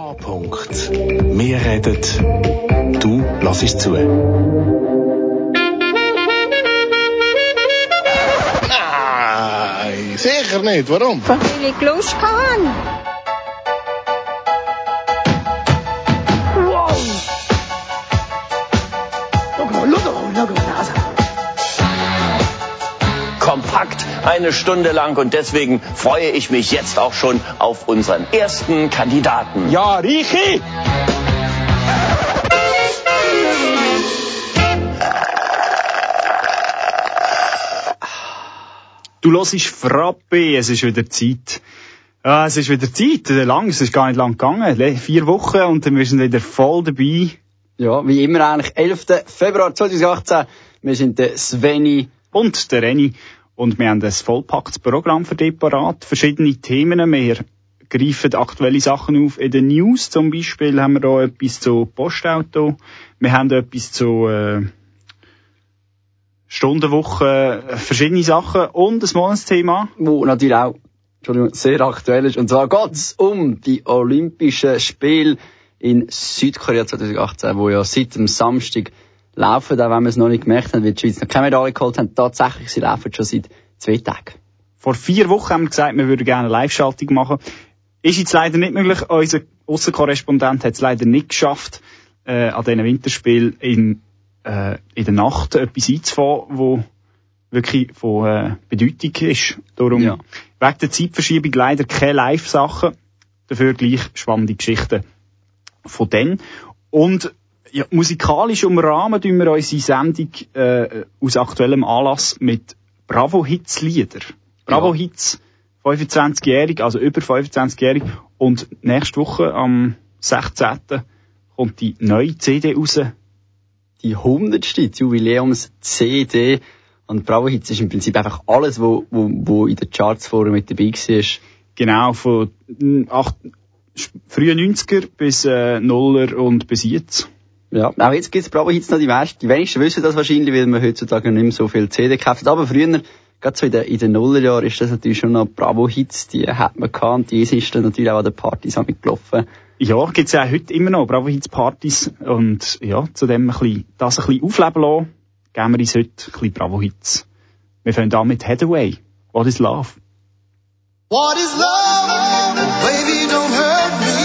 K-Punkt. Wir reden, du lass zu. Nein, sicher nicht. Warum? Weil ich Lust habe. Kompakt eine Stunde lang und deswegen freue ich mich jetzt auch schon auf unseren ersten Kandidaten. Ja, Richi! Du hörst Frappe, es ist wieder Zeit. Ja, es ist wieder Zeit, lang, es ist gar nicht lang gegangen, vier Wochen und wir sind wieder voll dabei. Ja, wie immer eigentlich, 11. Februar 2018, wir sind der Sveni und der Renny und wir haben ein vollpacktes Programm für dich parat, verschiedene Themen, wir greifen aktuelle Sachen auf. In den News, zum Beispiel haben wir da etwas zu Postauto, wir haben etwas zu äh, Stundenwoche, verschiedene Sachen. Und ein Monatsthema. Wo natürlich auch Entschuldigung, sehr aktuell ist. Und zwar geht's um die Olympischen Spiele in Südkorea 2018, wo ja seit dem Samstag laufen, auch wenn wir es noch nicht gemerkt haben, weil die Schweiz noch keine Medaille geholt haben. Tatsächlich, sie laufen schon seit zwei Tagen. Vor vier Wochen haben wir gesagt, wir würden gerne eine Live-Schaltung machen. Ist jetzt leider nicht möglich. Unser Aussenkorrespondent hat es leider nicht geschafft, äh, an diesen Winterspielen in äh, in der Nacht etwas einzufahren, wo wirklich von äh, Bedeutung ist. Darum ja. wegen der Zeitverschiebung leider keine Live-Sachen, dafür gleich spannende Geschichten von denen. Und ja, musikalisch umrahmen tun wir unsere Sendung äh, aus aktuellem Anlass mit Bravo-Hits-Lieder. Bravo-Hits, 25-jährig, also über 25-jährig. Und nächste Woche am 16. kommt die neue CD raus, die 100. Jubiläums-CD. Und Bravo Hits ist im Prinzip einfach alles, wo, wo, wo in den Charts vorher mit dabei war. Genau, von acht, frühen 90er bis äh, Nuller und bis jetzt. Ja, auch jetzt gibt's Bravo Hits noch die meisten. Die wenigsten wissen das wahrscheinlich, weil man heutzutage nicht mehr so viel CD kauft. Aber früher, gerade so in den, in den Nullerjahren, ist das natürlich schon noch Bravo Hits, die hat man gekannt. Die ist dann natürlich auch an den Partys mitgelaufen. Ja, gibt's ja heute immer noch Bravo Hits Partys. Und ja, zu dem ein bisschen, das ein bisschen aufleben lassen, geben wir uns heute ein bisschen Bravo Hits. Wir fangen an mit Headaway. What is Love? What is love? Baby, don't hurt me.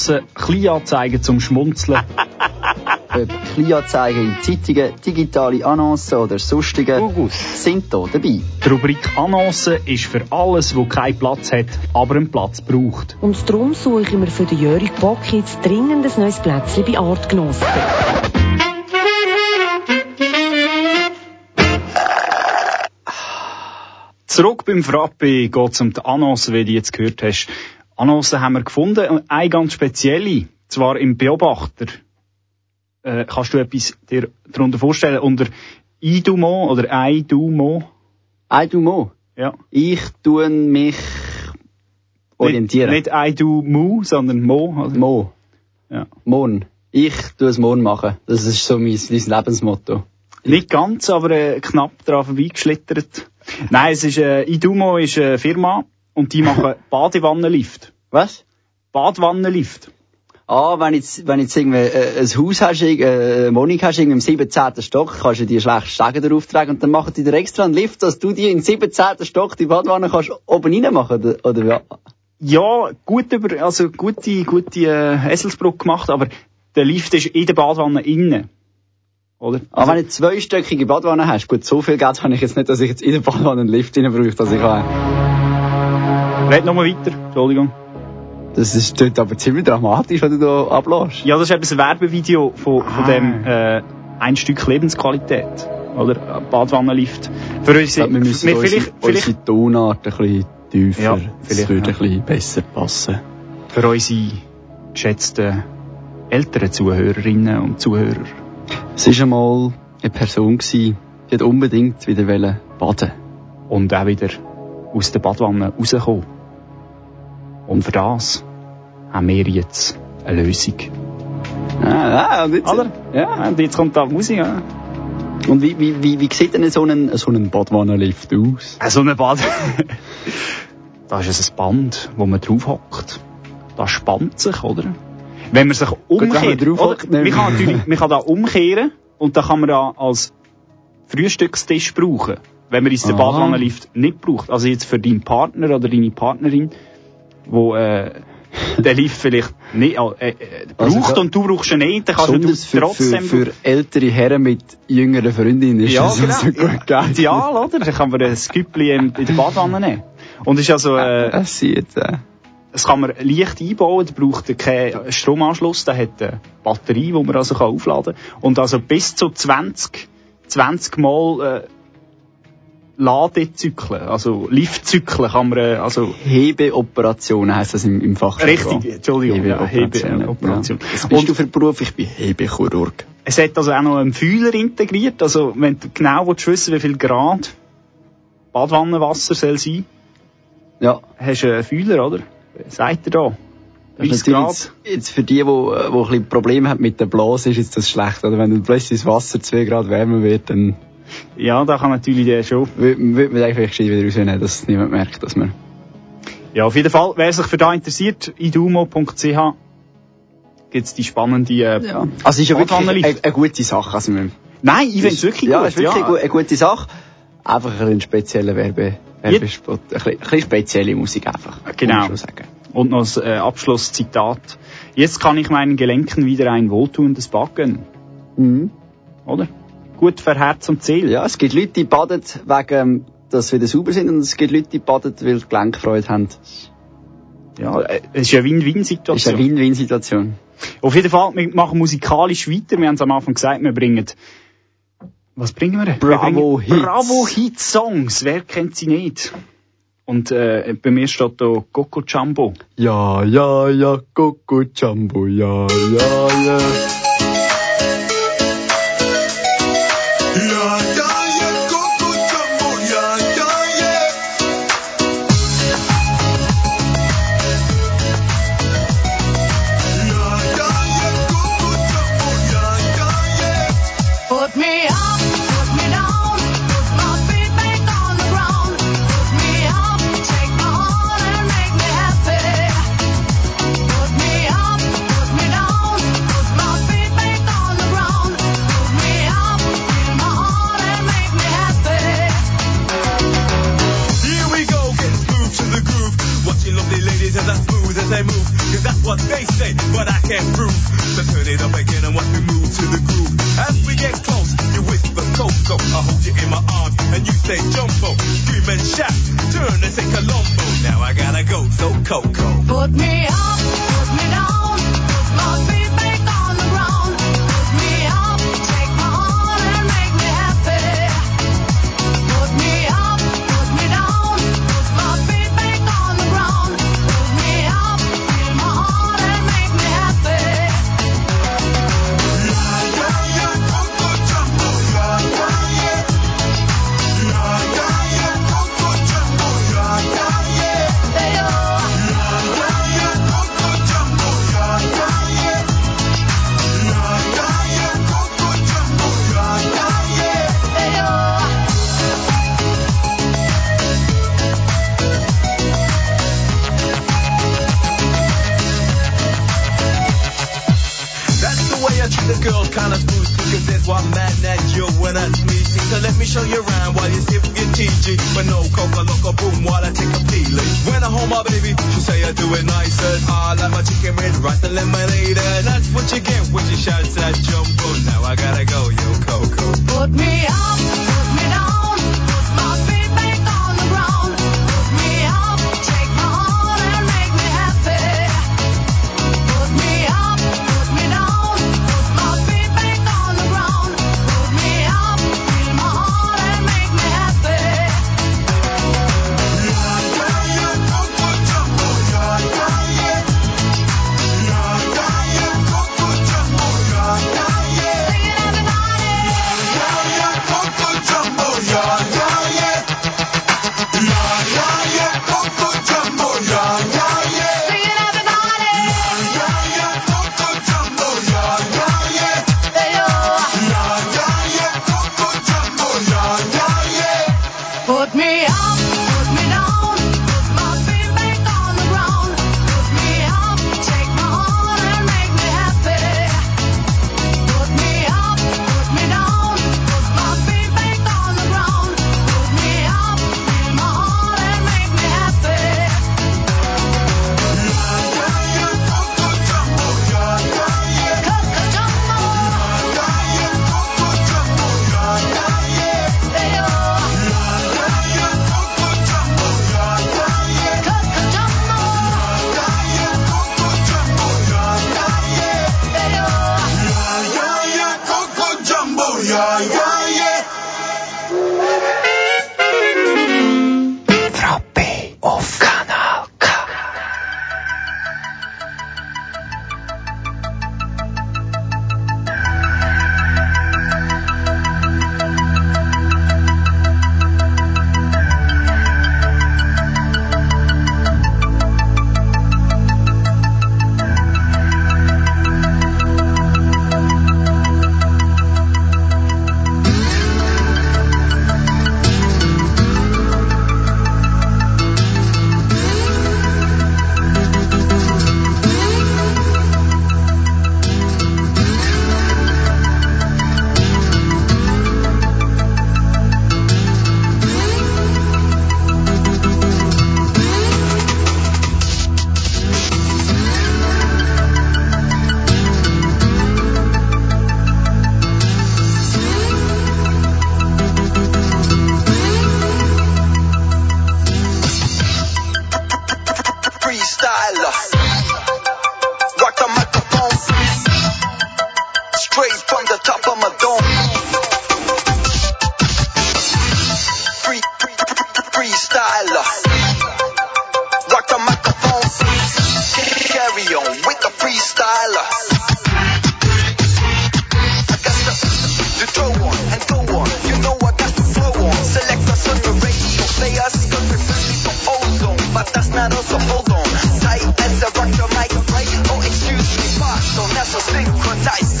Annoncen, Kleinanzeigen zum Schmunzeln. Ob Kleinanzeigen in Zeitungen, digitale Annoncen oder sonstige sind hier dabei. Die Rubrik Annoncen ist für alles, wo keinen Platz hat, aber einen Platz braucht. Und darum suche ich mir für den Jörg Bock jetzt dringend ein neues Plätzchen bei Artgenossen. Zurück beim Frappe geht es um die Annoncen, wie du jetzt gehört hast. Annoncen haben wir gefunden, und eine ganz spezielle, zwar im Beobachter. Äh, kannst du etwas dir darunter vorstellen? Unter IDUMO oder IDUMO? I do mo. Ja. Ich tue mich orientieren. Nicht, nicht IDUMO, sondern Mo. Oder? Mo. Ja. Morgen. Ich tue es morgen machen. Das ist so mein, mein Lebensmotto. Nicht ganz, aber äh, knapp daran vorbeigeschlittert. Nein, es ist, äh, IDUMO ist eine Firma und die machen Badewannenlift. Was? Badewannenlift. Ah, wenn jetzt, wenn jetzt irgendwie äh, ein Haus hast, äh, eine Wohnung hast, irgendwie im 17. Stock, kannst du dir schlecht Stegen darauf tragen und dann machen die dir extra einen Lift, dass du dir im 17. Stock die Badwanne kannst oben rein machen, oder, oder ja. Ja, gut über, also gute, gute äh, Eselsbrücke gemacht, aber der Lift ist in der Badwanne innen. Oder? Aber wenn du zweistöckige Badwanne hast, gut, so viel Geld habe ich jetzt nicht, dass ich jetzt in der Badwanne einen Lift rein brauche, dass ich kann. Red nochmal weiter, Entschuldigung. Das ist aber ziemlich dramatisch, was du da ablässt. Ja, das ist eben ein Werbevideo von, von Ah. dem äh, ein Stück Lebensqualität. Oder? Badwannenlift. Für uns, glaube, wir müssen wir unsere, vielleicht, unsere Tonart ein bisschen tiefer, Ja, das würde ja. ein bisschen besser passen. für unsere geschätzten älteren Zuhörerinnen und Zuhörer. Es war einmal eine Person, gewesen, die hat unbedingt wieder baden Und auch wieder aus der Badwanne rauskommen. Und für das haben wir jetzt eine Lösung. Ah, ah, und jetzt, Oder? Ja. Und jetzt kommt da Musik. Ja. Und wie, wie, wie, wie sieht denn so ein, so ein Badwannenlift aus? Äh, So eine Bad. da ist es ein Band, wo man drauf hockt. Das spannt sich, oder? Wenn man sich man umkehrt. drauf oder? hockt? Man kann natürlich, man kann da umkehren und da kann man da als Frühstückstisch brauchen. Wenn man es den Ah. Badwannenlift nicht braucht. Also jetzt für deinen Partner oder deine Partnerin, wo, äh, den Lift vielleicht nicht, äh, äh, Also braucht da- und du brauchst ihn nicht, dann kannst du für, für, trotzdem für ältere Herren mit jüngeren Freundinnen ist ja, das genau. so gut geeignet. Ideal, oder? Dann kann man ein Sküppli in der Badwanne nehmen. Und ist also, äh, Das sieht, äh, das kann man leicht einbauen, da braucht keinen Stromanschluss, der hat eine Batterie, die man also kann aufladen kann. Und also bis zu 20, 20 Mal, äh, Ladezyklen, also Liftzyklen kann man, äh, also, Hebeoperationen heisst das im, im Fachjargon. richtig, Entschuldigung, ja, Hebeoperationen. Hebeoperation. Ja. Was bist du für Beruf? Ich bin Hebechirurg. Es hat also auch noch einen Fühler integriert, also wenn du genau willst wissen, wie viel Grad Badwannenwasser soll sein, Ja. hast du einen Fühler, oder? Sagt er da? Das 30 ist natürlich Grad. jetzt, jetzt für die, die, wo, wo ein bisschen Probleme haben mit der Blase, ist jetzt das schlecht. Oder wenn dann plötzlich das Wasser 2 Grad wärmer wird, dann Ja, da kann natürlich der schon. würde würd man einfach gescheit wieder rausnehmen, dass niemand merkt, dass man... Ja, auf jeden Fall, wer sich für da interessiert, idumo.ch gibt's die spannende, äh, Ja. Also ist ja wirklich eine, eine gute Sache. Also man, Nein, ich find's wirklich ja, gut. ist wirklich Eine, gu- eine gute Sache. Einfach ein spezieller Werbe, Werbespot. Ein bisschen, ein bisschen spezielle Musik einfach. Genau. man. Und noch ein äh, Abschlusszitat. Jetzt kann ich meinen Gelenken wieder ein wohltuendes gönnen. Mhm. Oder? Gut für Herz und Seele. Ja, es gibt Leute, die baden wegen, dass sie wieder sauber sind und es gibt Leute, die baden, weil sie Gelenkfreude haben. Ja, äh, es ist eine Das ist eine Win-Win-Situation. Win-Win-Situation. Auf jeden Fall, wir machen musikalisch weiter. Wir haben es am Anfang gesagt, wir bringen, was bringen wir? Bravo wir bringen Hits. Bravo Hits Songs. Wer kennt sie nicht? Und äh, bei mir steht da Coco Jumbo. Ja, ja, ja, Coco Jumbo, ja, ja. Ja, shot. Turn a long Colombo. Now I gotta go, so Coco. show you around while you sip your TG. But no coca loco boom while I take a peeling. When I hold my baby, she say I do it nicer. I like my chicken with rice and lemonade. And that's what you get when you shout that jumbo. Now I gotta go, yo Coco. Put me up.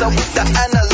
so with the analyst.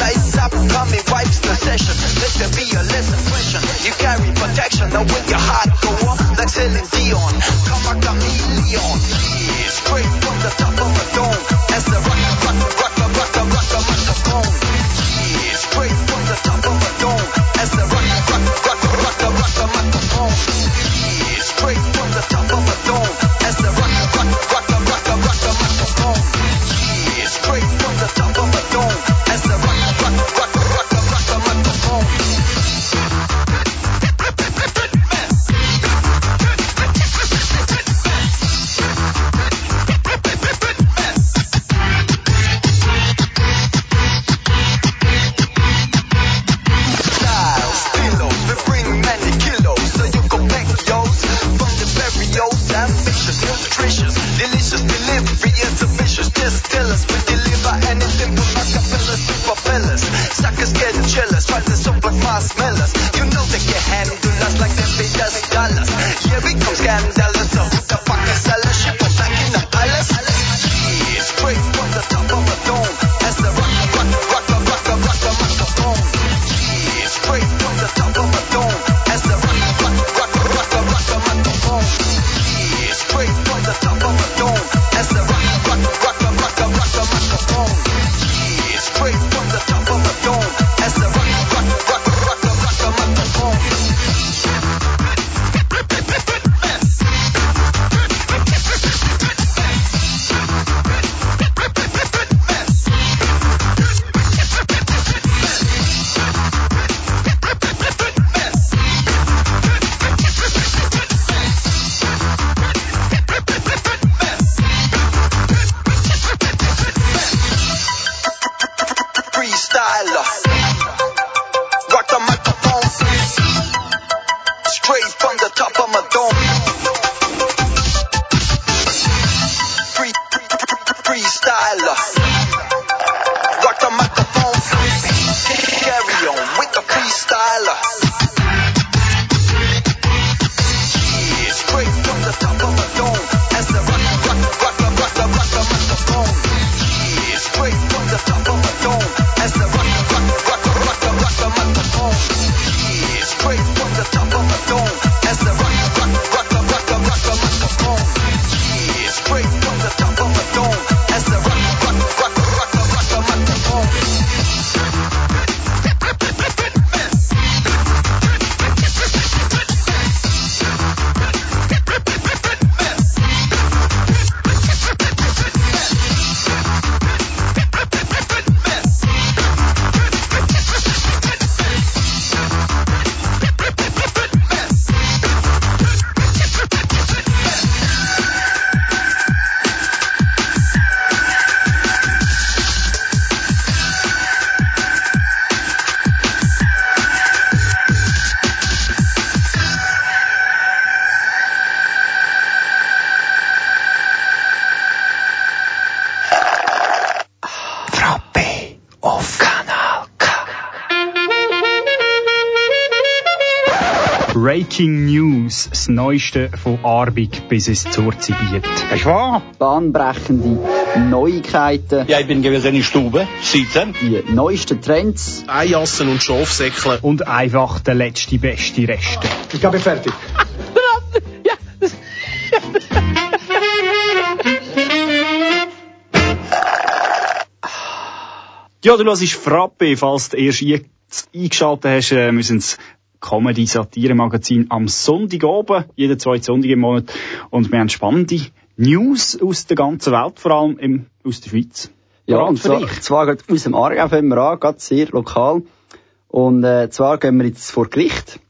Breaking News, das Neueste von Arbig bis ins Zurzibiet. Ist wahr? Bahnbrechende Neuigkeiten, Ja, ich bin gewesen in Stube, sitzen. die neuesten Trends, Eijassen und Schafsäckle. Und einfach der letzte beste Reste. Ich glaube, fertig. Ja, du hörst Frappe, falls du erst jetzt eingeschaltet hast, äh, müssen das Comedy-Satire-Magazin am Sonntag oben, jeden zweiten Sonntag im Monat. Und wir haben spannende News aus der ganzen Welt, vor allem im, aus der Schweiz. Ja, und zwar, zwar aus dem Aargau fangen wir an, gerade sehr lokal. Und äh, zwar gehen wir jetzt vor Gericht.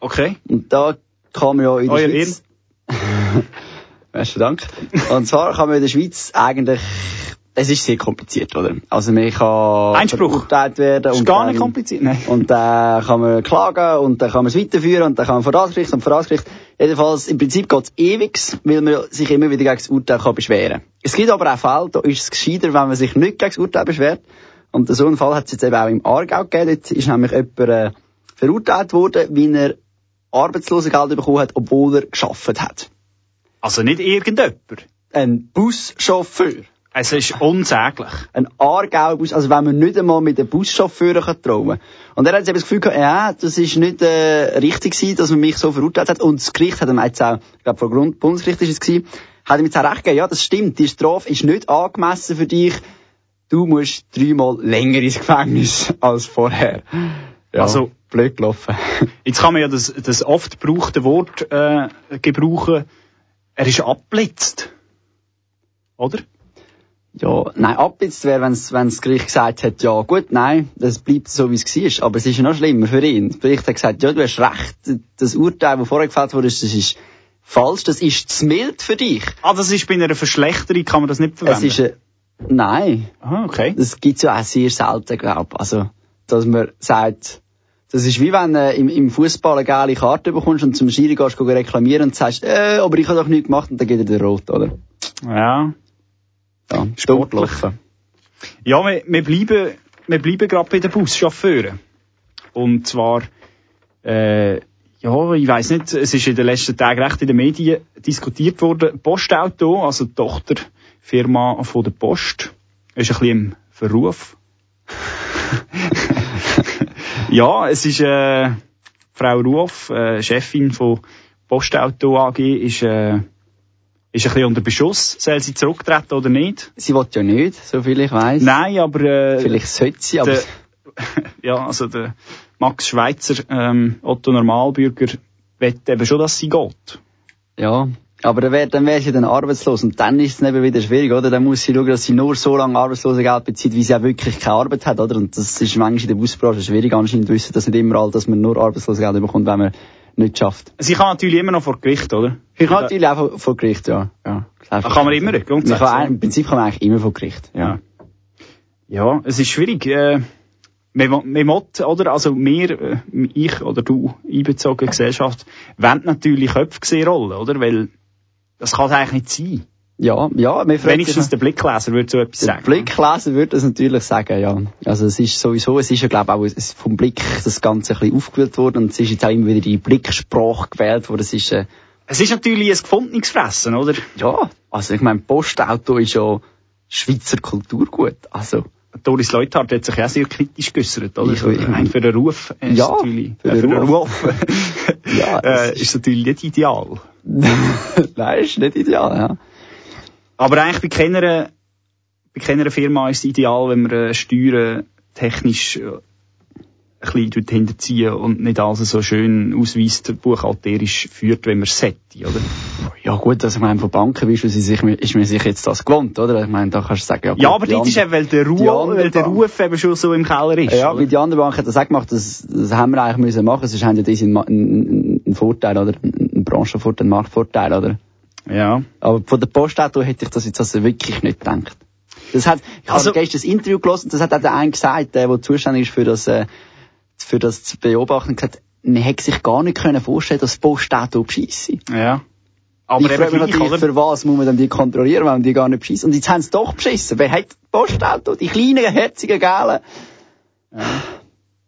Okay. Und da kann man ja in der Euer Schweiz... Besten Dank. Und zwar kann man in der Schweiz eigentlich... Es ist sehr kompliziert, oder? Also man kann Einspruch. verurteilt werden. Ist und gar nicht dann- kompliziert, nein. Und dann kann man klagen und dann kann man es weiterführen und dann kann man vor das Gericht und vor das Gericht. Jedenfalls, im Prinzip geht es ewig, weil man sich immer wieder gegen das Urteil kann beschweren kann. Es gibt aber auch Fälle, da ist es gescheiter, wenn man sich nicht gegen das Urteil beschwert. Und so einen Fall hat es jetzt eben auch im Aargau gegeben. Dort ist nämlich jemand äh, verurteilt worden, weil er Arbeitslosengeld bekommen hat, obwohl er geschafft hat. Also nicht irgendjemand. Ein Buschauffeur. Es ist unsäglich. Ein Aargau-Bus, also wenn man nicht einmal mit den Buschauffeuren kann trauen Und er hat eben das Gefühl gehabt, ja, das ist nicht äh, richtig gewesen, dass man mich so verurteilt hat. Und das Gericht hat ihm jetzt auch, ich glaube, vor Grund Bundesgericht ist es gewesen, hat ihm jetzt auch recht gegeben, ja, das stimmt, die Strafe ist nicht angemessen für dich. Du musst dreimal länger ins Gefängnis als vorher. Ja, Also- blöd gelaufen. Jetzt kann man ja das, das oft gebrauchte Wort äh, gebrauchen. Er ist abblitzt. Oder? Ja, nein, abblitzt wäre, wenn das Gericht gesagt hat, ja gut, nein, das bleibt so, wie es war. Aber es ist ja noch schlimmer für ihn. Das Gericht hat gesagt, ja, du hast recht, das Urteil, das vorher gefällt wurde, das ist falsch, das ist zu mild für dich. Ah, das ist bei einer Verschlechterung, kann man das nicht Es verwenden? ist ein, nein, ah, okay. das gibt's ja auch sehr selten, glaub. Also, dass man sagt, das ist wie wenn äh, im, im Fußball eine geile Karte bekommst und zum Schiri gehst, gehst reklamieren und sagst, äh, aber ich habe doch nichts gemacht und dann geht er dir rot, oder? Ja. Ja, gelaufen. Ja, wir, wir bleiben, wir bleiben gerade bei den Buschauffeuren. Und zwar, äh, Ja, ich weiß nicht, es ist in den letzten Tagen recht in den Medien diskutiert worden. Postauto, also die Tochterfirma von der Post, ist ein bisschen im Verruf. ja, es ist, äh, Frau Ruoff, äh, Chefin von Postauto AG, ist, äh, ist ein bisschen unter Beschuss. Soll sie zurücktreten oder nicht? Sie will ja nicht, so viel ich weiss. Nein, aber, äh, Vielleicht sollte sie, aber... der, ja, also der Max Schweizer, ähm, Otto Normalbürger, will eben schon, dass sie geht. Ja, aber dann wäre dann wär sie dann arbeitslos und dann ist es eben wieder schwierig, oder? Dann muss sie schauen, dass sie nur so lange Arbeitslosengeld bezieht, wie sie auch wirklich keine Arbeit hat, oder? Und das ist manchmal in der Busbranche schwierig, anscheinend wissen das nicht immer alle, dass man nur Arbeitslosengeld bekommt, wenn man nicht schafft. Sie kann natürlich immer noch vor Gericht, oder? Ich kann natürlich auch vor, Gericht, ja. ja Ach, kann man immer, grundsätzlich. kann, Im Prinzip kann man eigentlich immer vor Gericht, ja. Ja, es ist schwierig. Äh, wir, mott, oder? Also wir, äh, ich oder du, einbezogene Gesellschaft, wollen natürlich Köpfe sehen rollen, oder? Weil das kann eigentlich nicht sein. Ja, ja, wir Wenigstens der Blickleser würde so etwas Der sagen. Blickleser würde das natürlich sagen, ja. Also es ist sowieso, es ist ja glaube auch vom Blick das Ganze ein bisschen aufgewühlt worden und es ist jetzt auch immer wieder die Blicksprache gewählt worden. Es ist, äh, Es ist natürlich ein gefundenes Fressen, oder? ja, also ich meine, Postauto ist ja Schweizer Kulturgut. Also, Doris Leuthard hat sich ja sehr kritisch geäußert, oder? Ich- ich- rein für den Ruf ist Ja, natürlich, für äh, für den Ruf. Ja, äh, ist natürlich nicht ideal. nein, ist nicht ideal, ja. Aber eigentlich bei keiner, bei keiner Firma ist es ideal, wenn man äh, Steuern technisch äh, ein bisschen hinterziehen und nicht alles so schön ausweist, buchhalterisch führt, wenn man es sollte, oder? Ja gut, also ich meine, von Banken sie sich, ist man sich jetzt das gewohnt, oder? Ich meine, da kannst du sagen, ja, gut, Ja, aber die das ist eben, weil der, die Ruf, andere weil der Ruf eben schon so im Keller ist. Ja, oder? wie die andere Bank hat das auch gemacht, das, das haben wir eigentlich müssen machen, sonst haben ja diese einen, Vorteil, oder? Einen Branchenvorteil, einen Marktvorteil, oder? ja. Aber von der Postauto hätte ich das jetzt also wirklich nicht gedacht. Das hat, ich Also- habe gestern das Interview gelesen, das hat auch der eine gesagt, der, der zuständig ist für das, äh, für das zu beobachten, gesagt, man hätte sich gar nicht können vorstellen, dass das Postauto bescheisse. Ja. Aber ich frage mich natürlich, oder? für was muss man dann die kontrollieren, wenn die gar nicht beschissen? Und jetzt haben sie doch beschissen. Wer hat Postauto? Die kleinen, herzigen, gelben.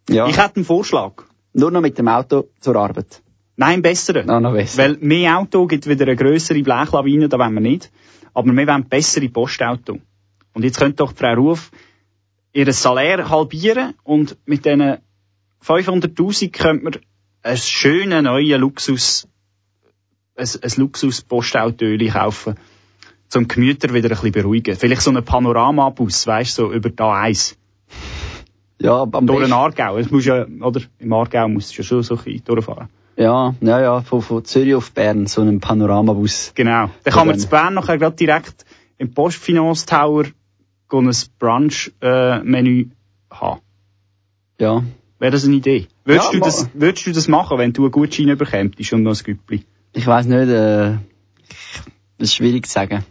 Ja. Ich hätte einen Vorschlag. Nur noch mit dem Auto zur Arbeit. Nein, besseren. Noch, noch besser. Weil mehr Auto gibt wieder eine grössere Blechlawine, da wollen wir nicht. Aber wir wollen bessere Postauto. Und jetzt könnte doch Frau Ruf ihr Salär halbieren und mit diesen 500'000 könnte man einen schönen neuen Luxus, ein, ein Luxus-Postauto kaufen, zum Gemüter wieder ein bisschen beruhigen. Vielleicht so einen Panoramabus, weißt du, so über da eins. Ja, am Durch den Aargau. Es muss ja, oder? Im Aargau musst du ja schon so ein bisschen durchfahren. ja, ja, ja, von, von Zürich auf Bern, so einen Panoramabus. Genau. Dann kann man zu Bern nachher gerade direkt im Postfinance Tower gehen ein Brunch-Menü haben. Ja. Wäre das eine Idee? Würdest, Ja, du das, würdest du das machen, wenn du einen Gutschein bekämpfst und noch ein Güppli? Ich weiss nicht, äh, das ist schwierig zu sagen.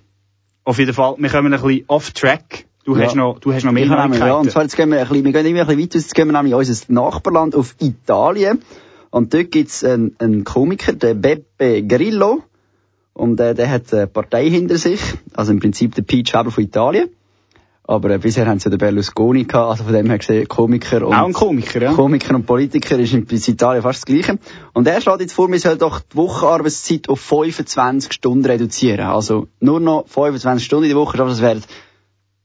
Auf jeden Fall, wir kommen ein bisschen off-track. Du, Ja. hast noch, du hast noch mehr nämlich- ja, und Neuigkeiten. zwar jetzt gehen wir ein bisschen, wir gehen immer ein bisschen weiter, jetzt gehen wir nämlich in unser Nachbarland auf Italien. Und dort gibt's einen, einen Komiker, den Beppe Grillo. Und äh, der hat eine Partei hinter sich. Also im Prinzip der Peach Weber von Italien. Aber äh, bisher haben sie ja den Berlusconi gehabt, also von dem her gesehen, Komiker und... Auch ein Komiker, ja? Komiker und Politiker ist in Italien fast das Gleiche. Und er schlägt jetzt vor, wir sollen doch die Wochenarbeitszeit auf 25 Stunden reduzieren. Also nur noch 25 Stunden in der Woche, aber das wären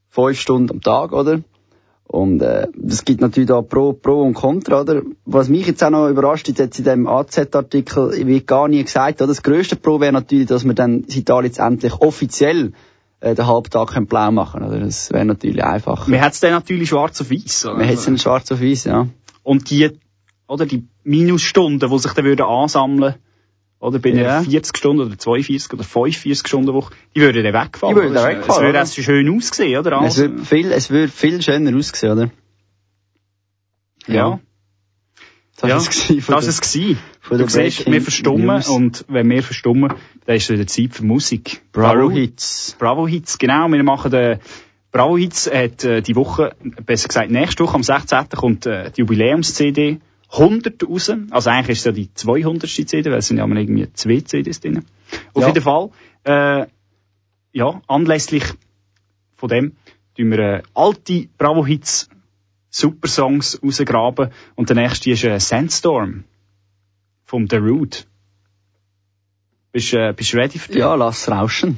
5 Stunden am Tag, oder? Und äh, es gibt natürlich da Pro, Pro und Contra, oder? Was mich jetzt auch noch überrascht, ist jetzt in dem AZ-Artikel wird gar nie gesagt, oder? Das grösste Pro wäre natürlich, dass wir dann Italien jetzt endlich offiziell äh, den Halbtag können blau machen, oder? Das wäre natürlich einfach. Wir hätten es dann natürlich schwarz auf weiß. oder? Wir hätten es dann schwarz auf weiß, ja. Und die, oder die Minusstunden, die sich dann würden ansammeln, oder bei einer Ja. 40 Stunden oder 42 oder 45 Stunden Woche, die würden dann wegfallen. Die würden dann Es- wegfallen, Es würde oder? auch schön aussehen, oder? Es Also, wird viel, es wird viel schöner aussehen, oder? ja. Das ja, ist es das ist es Du der siehst, wir verstummen News. und wenn wir verstummen, dann ist es wieder Zeit für Musik. Bravo Baru- Hits. Bravo Hits, genau. Wir machen den Bravo Hits hat äh, die Woche, besser gesagt nächste Woche, am 16. kommt äh, die Jubiläums-CD 100 raus. Also eigentlich ist es ja die 200. CD, weil es sind ja immer irgendwie zwei CDs drin. Auf Ja. jeden Fall, äh, ja, anlässlich von dem tun wir äh, alte Bravo Hits Super Songs rausgraben und der nächste ist äh, Sandstorm vom The Root. Bist, äh, bist du ready für dich? Ja, lass rauschen.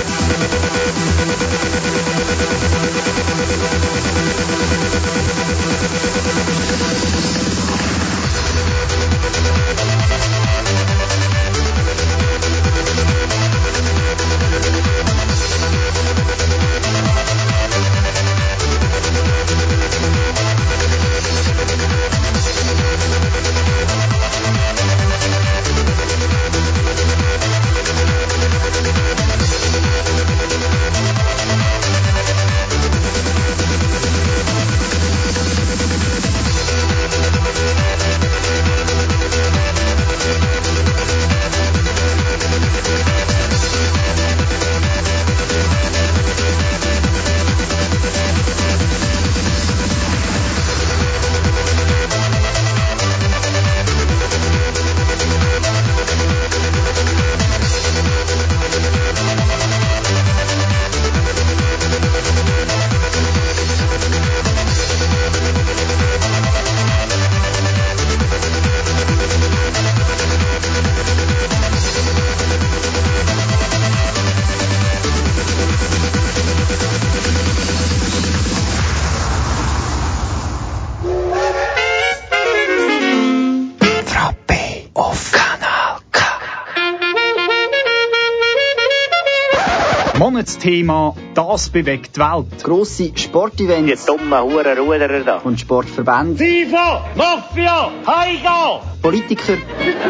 Monatsthema, das bewegt die Welt. Grosse Sportevents dummen Hurenruderer da. und Sportverbände, FIFA, Mafia, Heiga! Politiker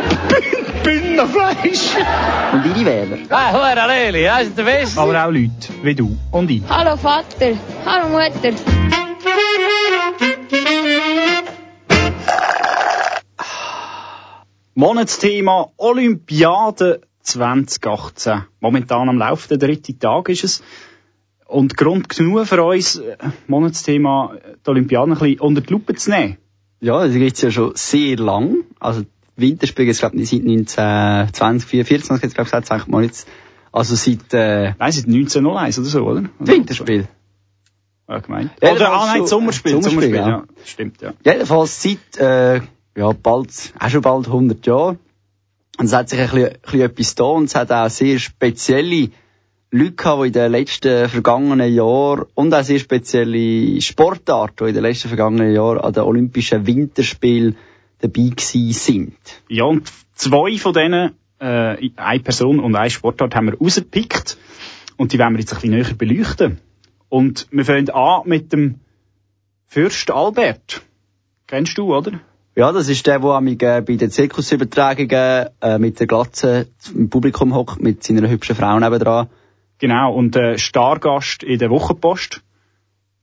Bündnerfleisch! und ihre Wähler. Ah, Hurenleli, das ist der Beste. Aber auch Leute wie du und ich. Hallo Vater, hallo Mutter. Monatsthema Olympiade 2018. Momentan am Laufen, der dritte Tag ist es. Und Grund genug für uns, äh, Monatsthema die Olympiade ein bisschen unter die Lupe zu nehmen. Ja, das gibt's ja schon sehr lang. Also, die Winterspiele, ich glaube, die seit 1920, 24, jetzt, glaube ich, gesagt, mal jetzt. Also, seit, äh, Nein, seit 1901 oder so, oder? Winterspiel. Ja, gemeint. Ja, Oder, das ah, nein, Sommerspiel, Sommerspiel, Sommerspiel, ja. ja. Stimmt, ja. Jedenfalls seit, äh, ja, bald, auch schon bald 100 Jahren. Und es hat sich ein bisschen, ein bisschen etwas da und es hat auch sehr spezielle Leute gehabt, die in den letzten vergangenen Jahren und auch sehr spezielle Sportarten, die in den letzten vergangenen Jahren an den Olympischen Winterspielen dabei gewesen sind. Ja, und zwei von denen, äh, eine Person und eine Sportart haben wir rausgepickt. Und die werden wir jetzt ein bisschen näher beleuchten. Und wir fangen an mit dem Fürst Albert. Kennst du, oder? Ja, das ist der, der am, äh, bei den Zirkusübertragungen äh, mit der Glatze im Publikum hockt, mit seiner hübschen Frau nebendran. Genau, und äh, Stargast in der Wochenpost.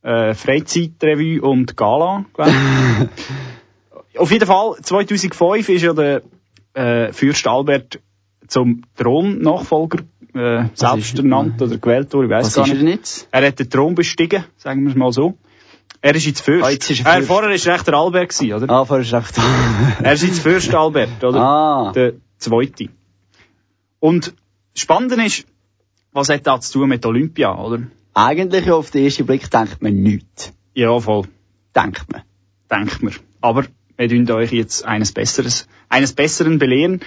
Äh, Freizeitrevue und Gala, glaub ich. Auf jeden Fall, 2005 ist ja der äh, Fürst Albert zum Thronnachfolger äh, selbst ernannt oder gewählt worden, ich Was gar nicht. er? Er hat den Thron bestiegen, sagen wir es mal so. Er ist jetzt Fürst. Ah, jetzt ist er Äh, Fürst. vorher ist er echt der Albert gewesen, oder? Ah, vorher ist er echt Er ist jetzt Fürst Albert, oder? Ah. Der zweite. Und spannend ist, was hat das zu tun mit Olympia, oder? Eigentlich auf den ersten Blick denkt man nichts. Ja, voll. Denkt man. denkt man. Aber wir tun euch jetzt eines Besseres, eines Besseren belehren.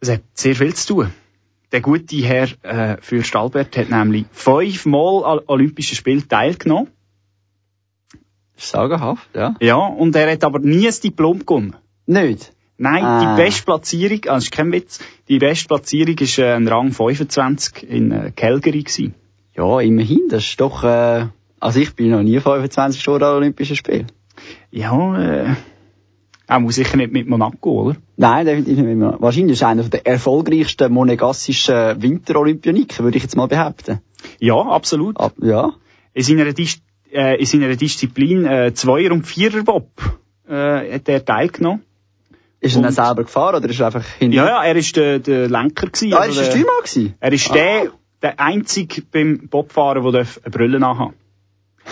Es hat sehr viel zu tun. Der gute Herr äh, Fürst Albert hat nämlich fünfmal an Olympischen Spielen teilgenommen. Sagenhaft, ja. Ja, und er hat aber nie ein Diplom gewonnen. Nicht? Nein, Ah. die beste Platzierung, also das ist kein Witz, die beste Platzierung ist äh, ein Rang 25 in äh, Calgary gewesen. Ja, immerhin, das ist doch, äh, also ich bin noch nie 25 Stunden an Olympischen Spielen. Ja, äh, er muss sicher nicht mit Monaco, oder? Nein, definitiv nicht mehr. Wahrscheinlich ist er einer der erfolgreichsten monegassischen Winterolympioniken, würde ich jetzt mal behaupten. Ja, absolut. Ab, ja. in seiner, Dis äh, in seiner Disziplin äh, Zweier- und Vierer-Bob äh, hat er teilgenommen. Ist er dann selber gefahren oder ist er einfach hinten? Ja, ja, er ist der, der Lenker gewesen. Ah, also ist er der- Steuermann gewesen? Er ist Ah. der, der einzige beim Bobfahren, der eine Brille anhaben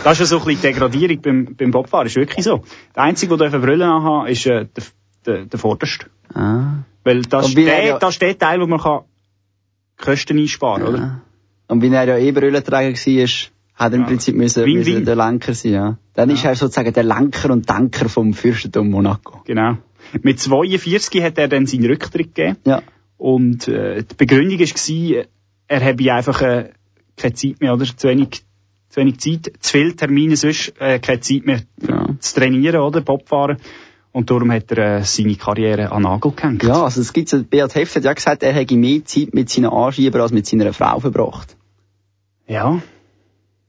Das ist ja so ein bisschen Degradierung beim, beim Bobfahren, ist wirklich so. Der einzige, der eine Brille anhaben ist äh, der, der, der Vorderste. Ah. Weil das ist, er der, ja- das ist der Teil, wo man kann Kosten einsparen kann, oder? Ah. Und wenn er ja eh Brillenträger war, hat er im Ja. Prinzip müssen, Win-win. müssen der Lenker sein, ja. Dann ist er sozusagen der Lenker und Denker vom Fürstentum Monaco. Genau. Mit 42 hat er dann seinen Rücktritt gegeben. Ja. Und äh, die Begründung war, er habe einfach äh, keine Zeit mehr, oder? Zu wenig, zu wenig Zeit, zu viele Termine sonst, äh, keine Zeit mehr Ja. zu trainieren, oder? Bobfahren. Und darum hat er äh, seine Karriere an Nagel gehängt. Ja, also es gibt so, Beat Heft hat ja gesagt, er hätte mehr Zeit mit seinen Anschiebern als mit seiner Frau verbracht. Ja.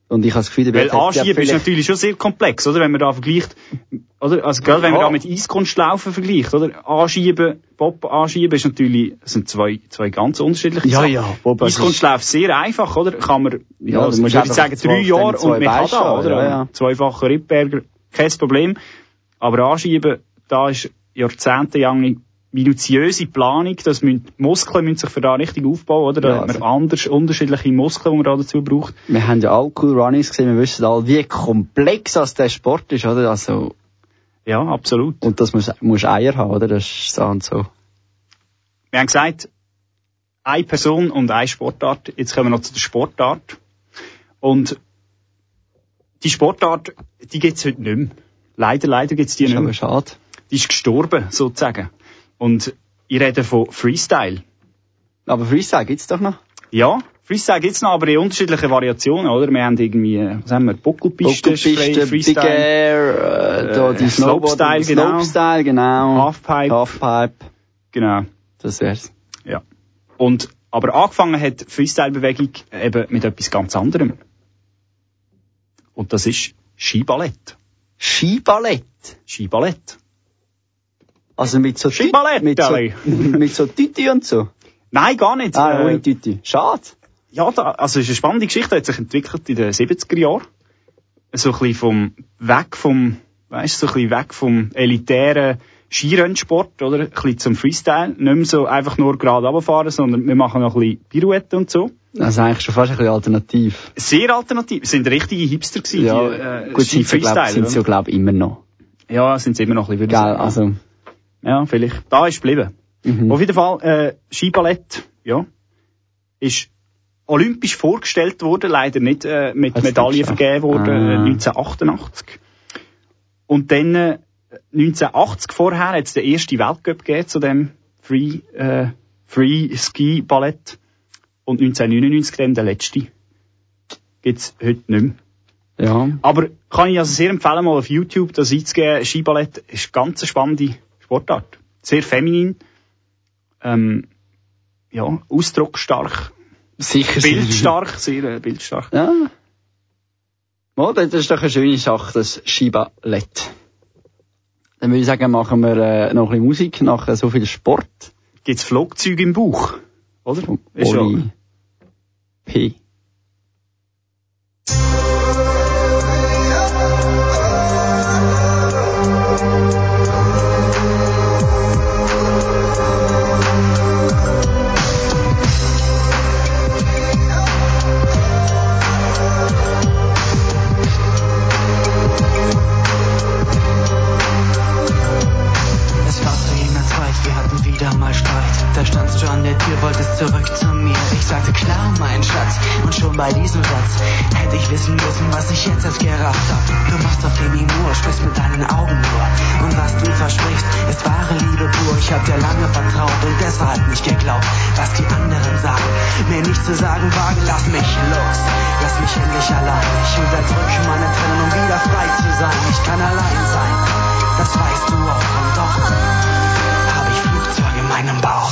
Und ich habe das Gefühl, der Weil Anschieben ist natürlich schon sehr komplex, oder? Wenn man da vergleicht, oder? Also, gerade wenn man da mit Eiskunstlaufen vergleicht, oder? Anschieben, Bob anschieben ist natürlich, sind zwei, zwei ganz unterschiedliche Ja, Sachen. ja, Bob, das Eiskunstlauf sehr einfach, oder? Kann man, ja, Ja, also, musst würde sagen, zwei- drei Jahre und man kann da, oder? ja, ja. Zweifacher Rippberger, kein Problem. Aber anschieben, da ist jahrzehntelange minutiöse Planung, dass müssen, Muskeln müssen sich für da richtig aufbauen, oder? Da Ja, hat man also- anders, unterschiedliche Muskeln, die man da dazu braucht. Wir haben ja alle cool Runnings gesehen, wir wissen alle, wie komplex das der Sport ist, oder? Also, Ja, absolut. und das muss, muss Eier haben, oder? Das ist so und so. Wir haben gesagt, eine Person und eine Sportart. Jetzt kommen wir noch zu der Sportart. Und die Sportart, die gibt's heute nicht mehr. Leider, leider gibt's die nicht mehr. schade. Die ist gestorben, sozusagen. Und ich rede von Freestyle. Aber Freestyle gibt's doch noch. Ja, Freestyle gibt's noch, aber in unterschiedlichen Variationen, oder? Wir haben irgendwie, äh, was haben wir, Buckelpiste, Buckelpiste, Big Freestyle, Air, äh, da Äh, die Snowboard, Slopestyle, genau. Slopestyle, genau. Halfpipe, Halfpipe, genau. das wär's. Ja. Und, aber angefangen hat Freestyle-Bewegung eben mit etwas ganz anderem. Und das ist Skiballett. Skiballett. Skiballett. Also mit so Skiballett, mit so, mit so Tüti und so. Nein, gar nicht. Ah, Äh, ohne Tüti. Schade. ja, da, also es ist eine spannende Geschichte, hat sich entwickelt in den 70er Jahren. So ein bisschen vom, weg vom, weißt du, so ein bisschen weg vom elitären Skirennsport, oder? Ein bisschen zum Freestyle. Nicht mehr so einfach nur gerade runterfahren, sondern wir machen noch ein bisschen Pirouette und so. Das ist eigentlich schon fast ein bisschen alternativ. Sehr alternativ. Es sind richtige Hipster gewesen, Ja, die, äh, gut, sind sie, glaub, Freestyle, sind sie, oder? glaub, immer noch. Ja, sind sie immer noch ein bisschen, würde ich sagen. also, Ja, vielleicht. Da ist geblieben. mhm. Auf jeden Fall, äh, Skiballett, ja, ist olympisch vorgestellt worden, leider nicht äh, mit Medaillen vergeben worden, Ah. äh, 1988. Und dann äh, 1980 vorher hat es den ersten Weltcup gegeben zu dem Free, äh, Free Ski Ballett. Und 1999 dann der letzte. Gibt's heute nicht mehr. Ja. Aber kann ich also sehr empfehlen, mal auf YouTube das einzugeben. Skiballett ist ganz eine spannende Sportart. Sehr feminin. Ähm, ja, ausdrucksstark. Sicher. Bildstark, sehr äh, bildstark. Ja. Oh, das ist doch eine schöne Sache, das Skiballett. Dann würde ich sagen, machen wir äh, noch ein bisschen Musik nach äh, so viel Sport. Gibt's Flugzeuge im Bauch? Oder? Ist Oli P. Du an der Tür, wolltest zurück zu mir. Ich sagte klar, mein Schatz. Und schon bei diesem Satz hätte ich wissen müssen, was ich jetzt erst gerafft hab. Du machst auf Demi Moore, sprichst mit deinen Augen nur. Und was du versprichst, ist wahre Liebe pur. Ich hab dir lange vertraut und deshalb nicht geglaubt, was die anderen sagen. Mir nicht zu sagen wage, lass mich los. Lass mich endlich allein. Ich unterdrücke meine Tränen, um wieder frei zu sein. Ich kann allein sein. Das weißt du auch und doch habe ich Flugzeuge in meinem Bauch.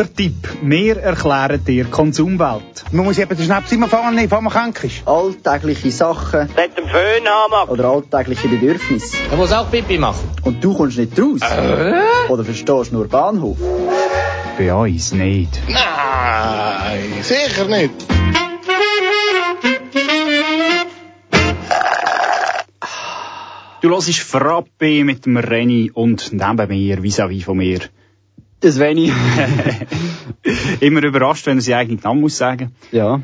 Verbrauchertipp. Wir erklären dir Konsumwelt. Man muss eben den Schnaps immer nehmen, bevor man krank ist. Alltägliche Sachen Mit dem Föhn haben oder alltägliche Bedürfnisse. Er muss auch Pipi machen. Und du kommst nicht raus. Oder verstehst nur Bahnhof. Bei uns nicht. Nein, sicher nicht. Du hörst Frappe mit dem Renny und neben mir, vis-à-vis von mir. Das wenig. Immer überrascht, wenn er seinen eigenen Namen muss sagen. ja.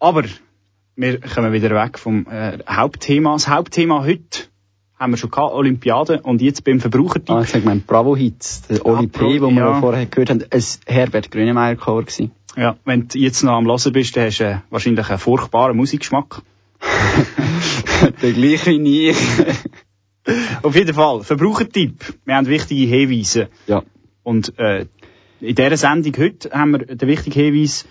Aber wir kommen wieder weg vom äh, Hauptthema. Das Hauptthema heute haben wir schon gehabt, Olympiade und jetzt beim Verbrauchertipp. Ah, ich sag mein Bravo Hits, der Oli Ah, P, wo wir ja. vorher gehört haben, ein Herbert Grönemeyer Chor gsi. Ja, wenn du jetzt noch am Hören bist, dann hast du äh, wahrscheinlich einen furchtbaren Musikgeschmack. Der gleiche wie ich. Auf jeden Fall, Verbrauchertipp. Wir haben wichtige Hinweise. Ja. Und äh, in dieser Sendung heute haben wir den wichtigen Hinweis,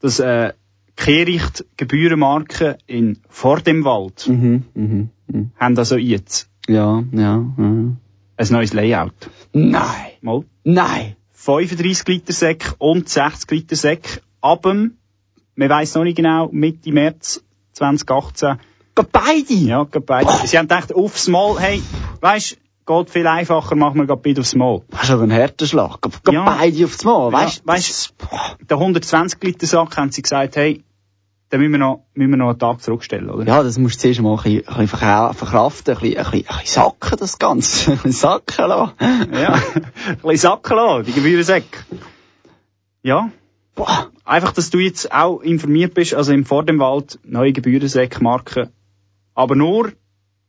dass äh, Kehricht Gebührenmarken in vor dem Wald Mhm, mhm, mhm. haben also jetzt Ja, ja, ja. ein neues Layout. Nein! Mal. Nein! 35 Liter Säck und 60 Liter Säck ab dem, man weiss noch nicht genau, Mitte März 2018. Geht beide? Ja, geht beide. Sie haben gedacht, aufs Mal, hey, weisst, geht viel einfacher, machen wir gerade beide aufs Mal. Das ist aber ein harter Schlag. Geht geht Ja. beide aufs Mal, weißt ja, weißt, der 120 Liter Sack haben sie gesagt, hey, dann müssen wir noch, müssen wir noch einen Tag zurückstellen, oder? Ja, das musst du zuerst mal ein bisschen, ein bisschen verkra- verkraften, ein bisschen, ein bisschen, ein bisschen sacken, das Ganze. Ein bisschen sacken lassen. Ja, ein bisschen sacken lassen, die Gebührensäcke. Ja. Boah. Einfach, dass du jetzt auch informiert bist, also im Vor dem Wald neue Gebührensäckmarken. Aber nur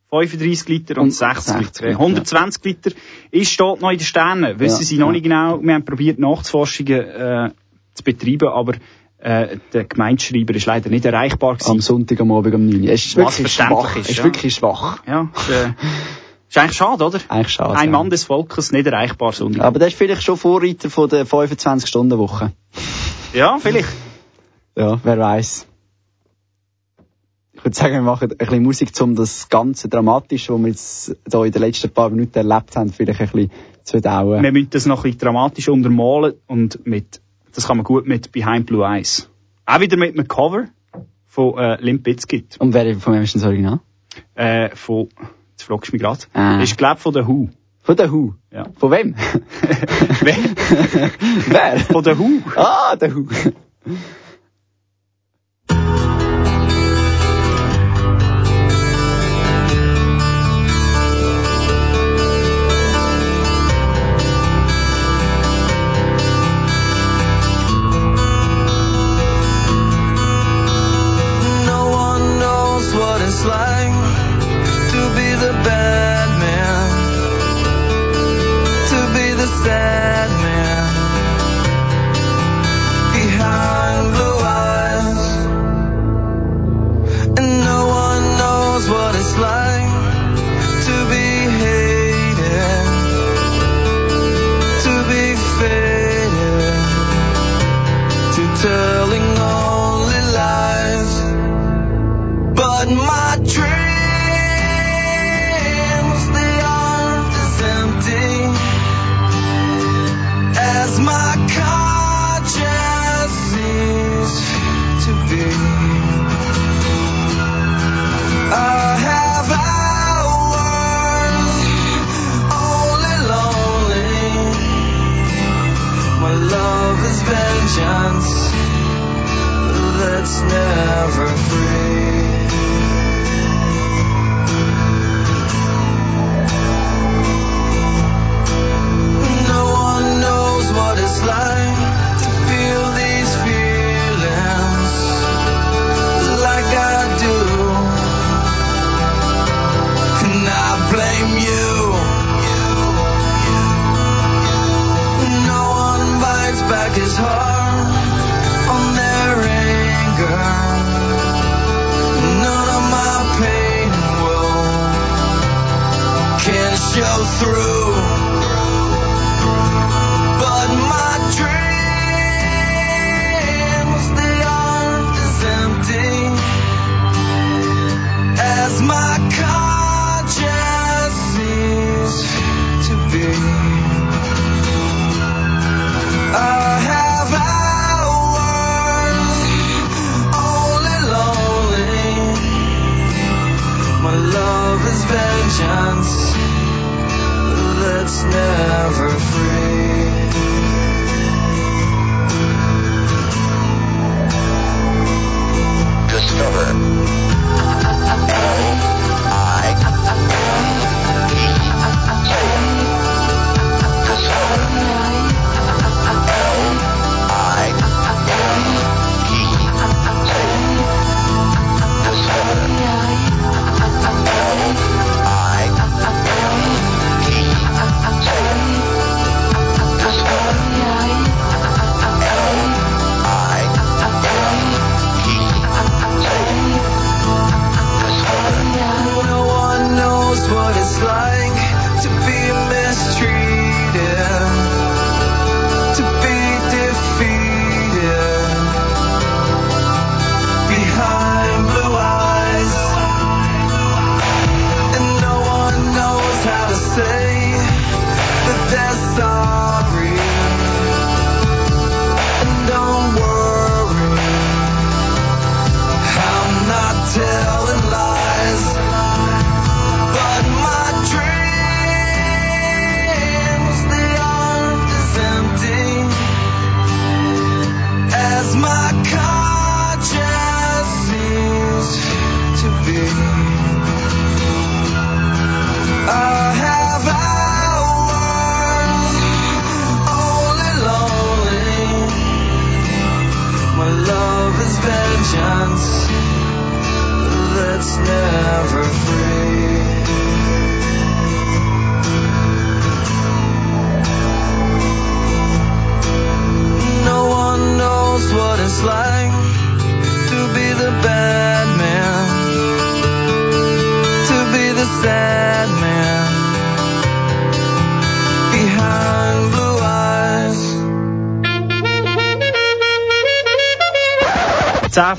35 Liter und, Und 60 60 Liter. Liter, 120 Liter ist steht noch in den Sternen. Wissen Ja, sie noch ja. nicht genau. Wir haben probiert, Nachforschungen äh, zu betreiben, aber äh, der Gemeindeschreiber ist leider nicht erreichbar gewesen. Am Sonntag am Abend um 9 Uhr. Es ist Was wirklich verständlich schwach. ist, Es ist wirklich schwach. Ja, ist, äh, ist eigentlich schade, oder? Eigentlich schade. Ein. Mann des Volkes, nicht erreichbar Sonntag. Aber der ist vielleicht schon Vorreiter von der 25-Stunden-Woche. Ja, vielleicht. Ja, wer weiß. Ich würde sagen, wir machen ein bisschen Musik, um das ganze Dramatische, was wir jetzt hier in den letzten paar Minuten erlebt haben, vielleicht ein bisschen zu verdauen. Wir müssen das noch ein bisschen dramatisch untermalen und mit, das kann man gut mit Behind Blue Eyes. Auch wieder mit einem Cover von äh, Limp Bizkit. Und wer von wem ist denn das Original? Äh, von, jetzt fragst du mich gerade. Ah. Ist, glaub von der Who. Von der Who? Ja. Von wem? Wer? wer? Von der Who. Ah, der Who.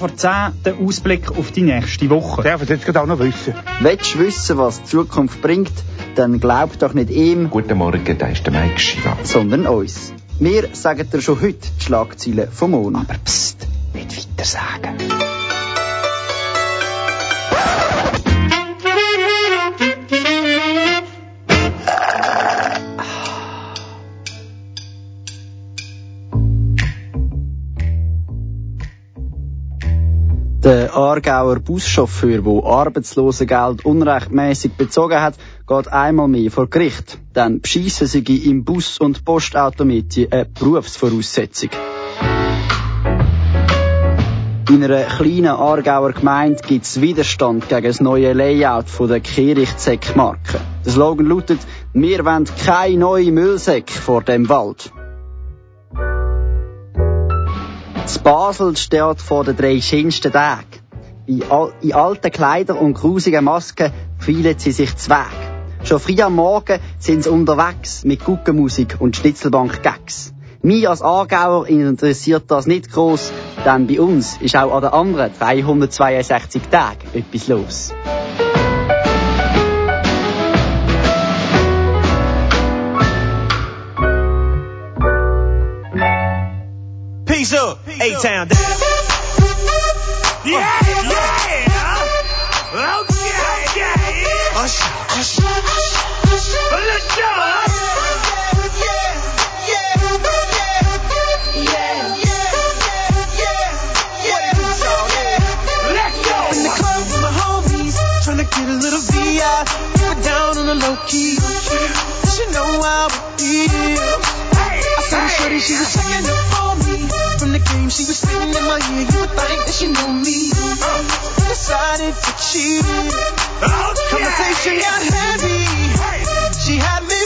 Vor 10, der Ausblick auf die nächste Woche. Darf ich jetzt gerade auch noch wissen? Willst du wissen, was die Zukunft bringt, dann glaub doch nicht ihm, Guten Morgen, da ist der Mike Schiva. sondern uns. Wir sagen dir schon heute die Schlagzeilen vom Monat. Aber psst, nicht weiter sagen. Der Aargauer Buschauffeur, der Arbeitslosengeld unrechtmäßig bezogen hat, geht einmal mehr vor Gericht. Dann beschissen sie im Bus- und Postautomatie eine Berufsvoraussetzung. In einer kleinen Aargauer Gemeinde gibt es Widerstand gegen das neue Layout der Kehrichtsäck-Marke. Der Slogan lautet, wir wollen keine neuen Müllsäcke vor dem Wald. Das Basel steht vor den drei schönsten Tagen. In, al in alten Kleidern und grusigen Masken fühlen sie sich zweig. Schon früh am Morgen sind sie unterwegs mit Guckenmusik und Schnitzelbank-Gags. Mir als Aargauer interessiert das nicht groß, denn bei uns ist auch an den anderen 362 Tagen etwas los. Peace up, A-Town. Yeah. Low key. She know how it feels. I saw her shorty, she was checking up for me. From the game, she was sitting in my ear. You would think that she knew me. Decided to cheat. Conversation got heavy. She had me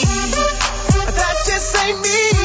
That just ain't me.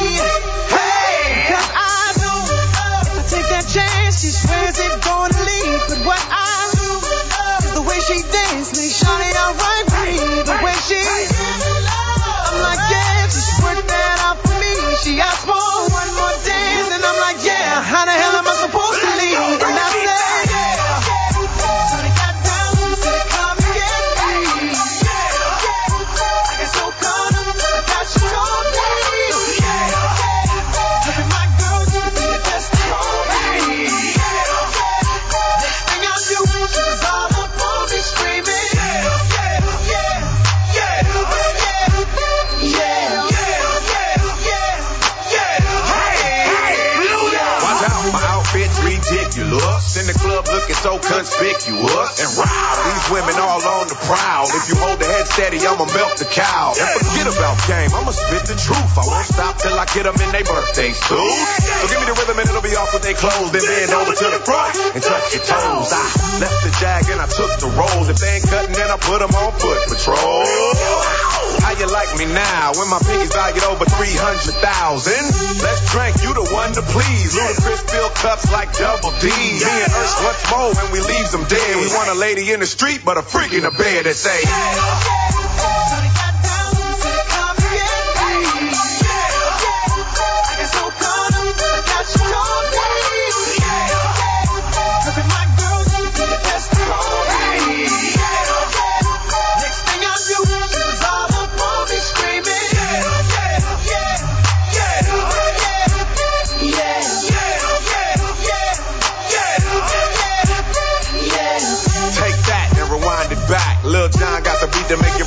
Conspicuous. And wow, these women all on the prowl. If you hold the head steady, I'ma milk the cow. And forget about game, I'ma spit the truth. I won't stop till I get them in their birthday suit. So give me the rhythm and it'll be off with their clothes. Then bend over to the front and touch your toes. I left the jag and I took the rolls. If they ain't cutting, then I put them on foot patrol. How you like me now when my pinkies valued over 300,000? Let's drink, you the one to please. Ludacris fill cups like double D. Me and Ursh once more when we leaves them dead. We want a lady in the street, but a freak in the bed that say,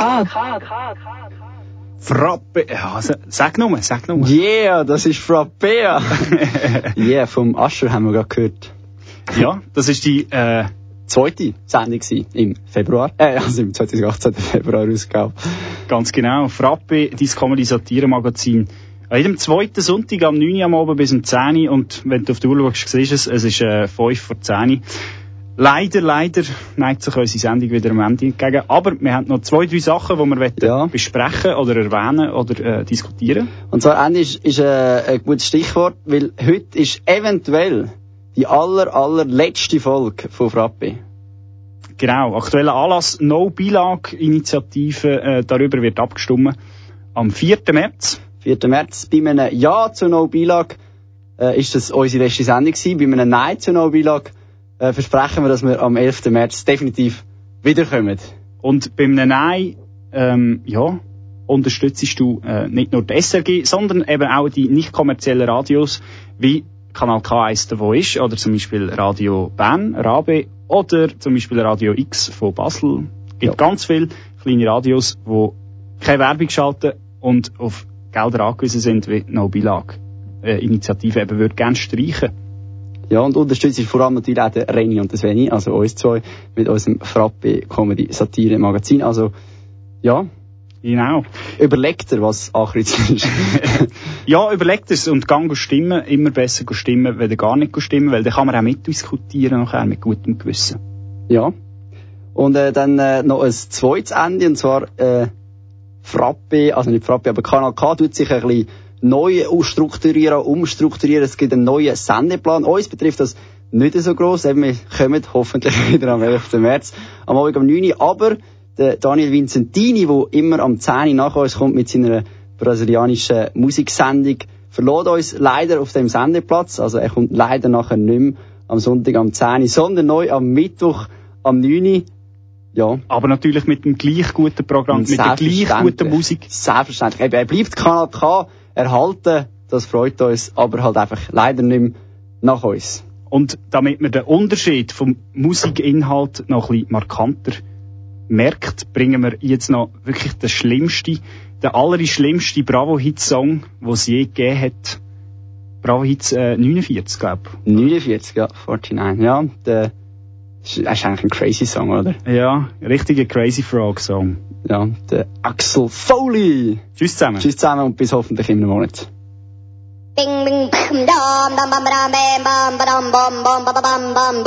K. Frappe, ja, s- sag nur, sag nur. Yeah, das ist Frappea. yeah, vom Asher haben wir gerade gehört. Ja, das ist die, äh, Zweite Sendung im Februar, äh, also im 2018. Februar Ausgabe. ganz genau, Frappe, dein Comedy-Satire-Magazin. An jedem zweiten Sonntag am 9 Uhr am Abend bis um 10 Uhr und wenn du auf die Uhr schaust, siehst du es, es ist äh, 5 vor 10 Uhr. Leider, leider neigt sich unsere Sendung wieder am Ende entgegen. Aber wir haben noch zwei, drei Sachen, die wir Ja. besprechen oder erwähnen oder äh, diskutieren. Und zwar Ende ist, ist äh, ein gutes Stichwort, weil heute ist eventuell die aller, allerletzte Folge von Frappe. Genau, aktueller Anlass No Bilag-Initiative, äh, darüber wird abgestimmt am 4. März. 4. März. Bei einem Ja zu No Bilag äh, ist das unsere letzte Sendung gewesen. Bei einem Nein zu No Bilag äh, versprechen wir, dass wir am 11. März definitiv wiederkommen. Und beim Nein, ähm, ja, unterstützt du äh, nicht nur die SRG, sondern eben auch die nicht kommerziellen Radios, wie Kanal K eins davon ist, oder zum Beispiel Radio Bern, Rabe, oder zum Beispiel Radio X von Basel. Es gibt ganz viele kleine Radios, die keine Werbung schalten und auf Gelder angewiesen sind, wie No Bilag. Äh, Initiative eben würde gerne streichen. Ja, und unterstützt ist vor allem natürlich auch der Reni und der Sveni, also uns zwei, mit unserem Frappe Comedy Satire Magazin. Also, ja, Genau. überlegt er, was ankreuzen ist. Ja, überlegt es und gang stimmen. Immer besser stimmen, wenn gar nicht stimmen, weil dann kann man auch mitdiskutieren nachher mit gutem Gewissen. Ja. Und äh, dann äh, noch ein zweites Ende, und zwar äh, Frappe, also nicht Frappe, aber Kanal K tut sich ein bisschen neu strukturieren, umstrukturieren. Es gibt einen neuen Sendeplan. Uns betrifft das nicht so gross. Eben, wir kommen hoffentlich wieder am 11. März, am Abend um 9 Uhr. Aber der Daniel Vincentini, der immer am 10 Uhr nach uns kommt mit seiner brasilianischen Musiksendung, verlor uns leider auf dem Sendeplatz. Also er kommt leider nachher nicht mehr am Sonntag am 10 Uhr, sondern neu am Mittwoch am 9 Uhr. Ja. Aber natürlich mit dem gleich guten Programm, mit der gleich guten Musik. Selbstverständlich. Eben, Er bleibt Kanal K erhalten, das freut uns, aber halt einfach leider nicht mehr nach uns. Und damit man den Unterschied vom Musikinhalt noch ein bisschen markanter merkt, bringen wir jetzt noch wirklich den schlimmsten, den allerschlimmsten Bravo-Hit-Song, den es je gegeben hat. Bravo-Hits äh, 49, glaube 49, ja, 49, ja. Der, das ist eigentlich ein crazy Song, oder? ich. Ja, richtiger Crazy Frog-Song. Ja, der Axel Foley. Tschüss zusammen. Tschüss zusammen und bis hoffentlich in einem Monat. Bing bing bam